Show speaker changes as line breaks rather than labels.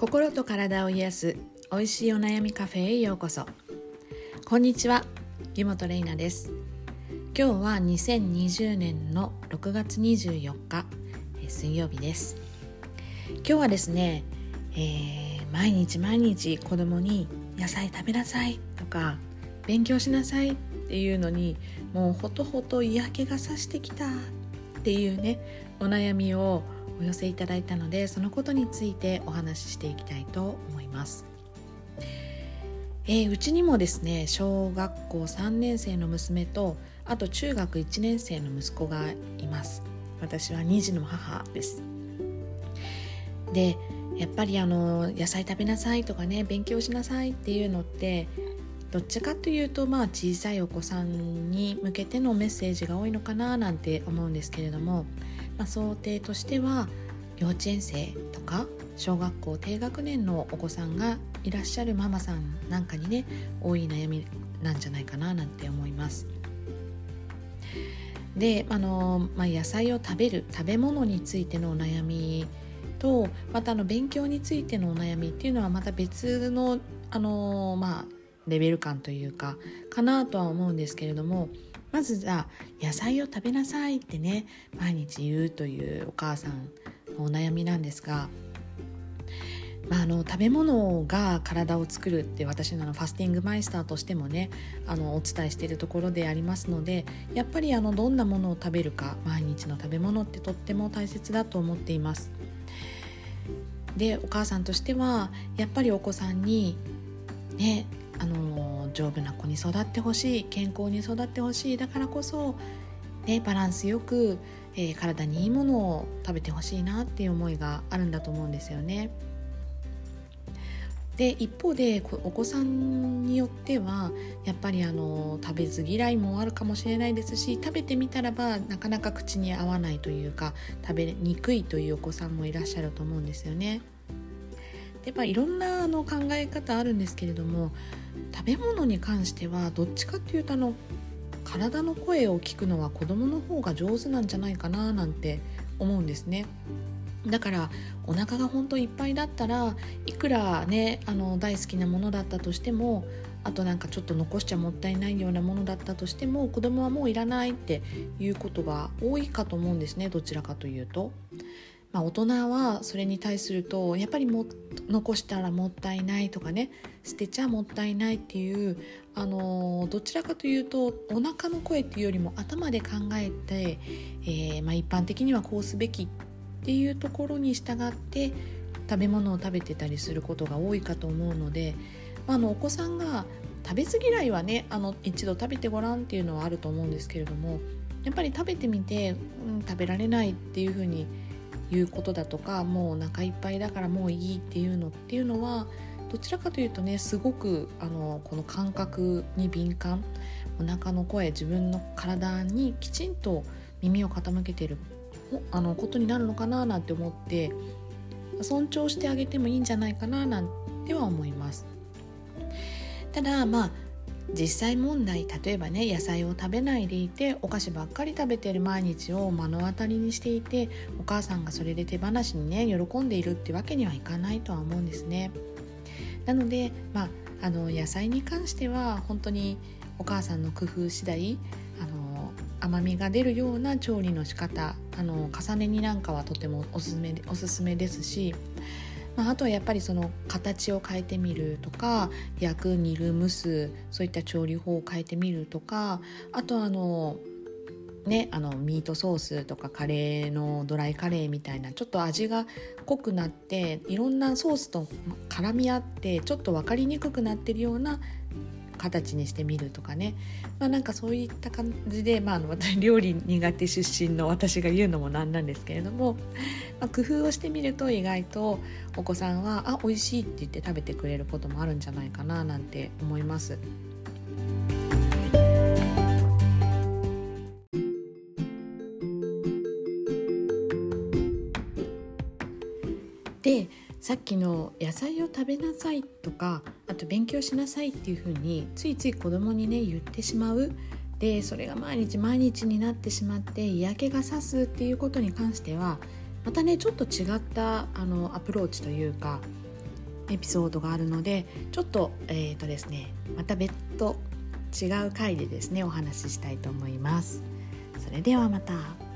心と体を癒す美味しいお悩みカフェへようこそ。こんにちは湯本玲奈です。今日は2020年の6月24日水曜日です。今日はですね、えー、毎日毎日子供に野菜食べなさいとか勉強しなさいっていうのにもうほとほと嫌気がさしてきたっていうねお悩みをお寄せいただいたのでそのことについてお話ししていきたいと思います。えー、うちにもですね小学校3年生の娘とあと中学1年生の息子がいます私は2児の母ですでやっぱりあの野菜食べなさいとかね勉強しなさいっていうのってどっちかというとまあ小さいお子さんに向けてのメッセージが多いのかななんて思うんですけれどもまあ、想定としては幼稚園生とか小学校低学年のお子さんがいらっしゃるママさんなんかにね多い悩みなんじゃないかななんて思います。であの、まあ、野菜を食べる食べ物についてのお悩みとまたあの勉強についてのお悩みっていうのはまた別のあの、まあ、レベル感というかかなとは思うんですけれどもまずじゃあ野菜を食べなさいってね毎日言うというお母さんのお悩みなんですが、まあ、あの食べ物が体を作るって私のファスティングマイスターとしてもねあのお伝えしているところでありますのでやっぱりあのどんなものを食べるか毎日の食べ物ってとっても大切だと思っています。でお母さんとしてはやっぱりお子さんにねあの丈夫な子に育ってほしい健康に育ってほしいだからこそ、ね、バランスよく、えー、体にいいものを食べてほしいなっていう思いがあるんだと思うんですよね。で一方でお子さんによってはやっぱりあの食べず嫌いもあるかもしれないですし食べてみたらばなかなか口に合わないというか食べにくいというお子さんもいらっしゃると思うんですよね。でまあ、いろんなあの考え方あるんですけれども食べ物に関してはどっちかっていうとあの体の声を聞くのは子供の方が上手なんじゃないかななんて思うんですね。だからお腹が本当いっぱいだったらいくらねあの大好きなものだったとしてもあとなんかちょっと残しちゃもったいないようなものだったとしても子供はもういらないっていうことが多いかと思うんですねどちらかというと。まあ、大人はそれに対するとやっぱりも残したらもったいないとかね捨てちゃもったいないっていうあのどちらかというとお腹の声っていうよりも頭で考えて、えー、まあ、一般的にはこうすべきっていうところに従って食べ物を食べてたりすることが多いかと思うので、まあ、あのお子さんが食べず嫌いはねあの一度食べてごらんっていうのはあると思うんですけれどもやっぱり食べてみて、うん、食べられないっていうふうにいうことだとかもうお腹いっぱいだからもういいっていうのっていうのはどちらかというとねすごくあのこの感覚に敏感お腹の声自分の体にきちんと耳を傾けてるあのことになるのかななんて思って尊重してあげてもいいんじゃないかななんては思います。ただまあ実際問題例えばね野菜を食べないでいてお菓子ばっかり食べてる毎日を目の当たりにしていてお母さんがそれで手放しにね喜んでいるってわけにはいかないとは思うんですね。なので、まあ、あの野菜に関しては本当にお母さんの工夫次第あの甘みが出るような調理の仕方あの重ね煮なんかはとてもおすすめおすすめですしまあ、あとはやっぱりその形を変えてみるとか焼く煮る蒸すそういった調理法を変えてみるとかあとあのね、あのミートソースとかカレーのドライカレーみたいなちょっと味が濃くなっていろんなソースと絡み合ってちょっと分かりにくくなってるような形にしてみるとかね、まあ、なんかそういった感じで、まあ、私料理苦手出身の私が言うのもなんなんですけれども、まあ、工夫をしてみると意外とお子さんはあ美味しいって言って食べてくれることもあるんじゃないかななんて思います。さっきの野菜を食べなさいとかあと勉強しなさいっていうふうについつい子供にね言ってしまうでそれが毎日毎日になってしまって嫌気がさすっていうことに関してはまたねちょっと違ったあのアプローチというかエピソードがあるのでちょっと,、えーとですね、また別途違う回でですねお話ししたいと思います。それではまた。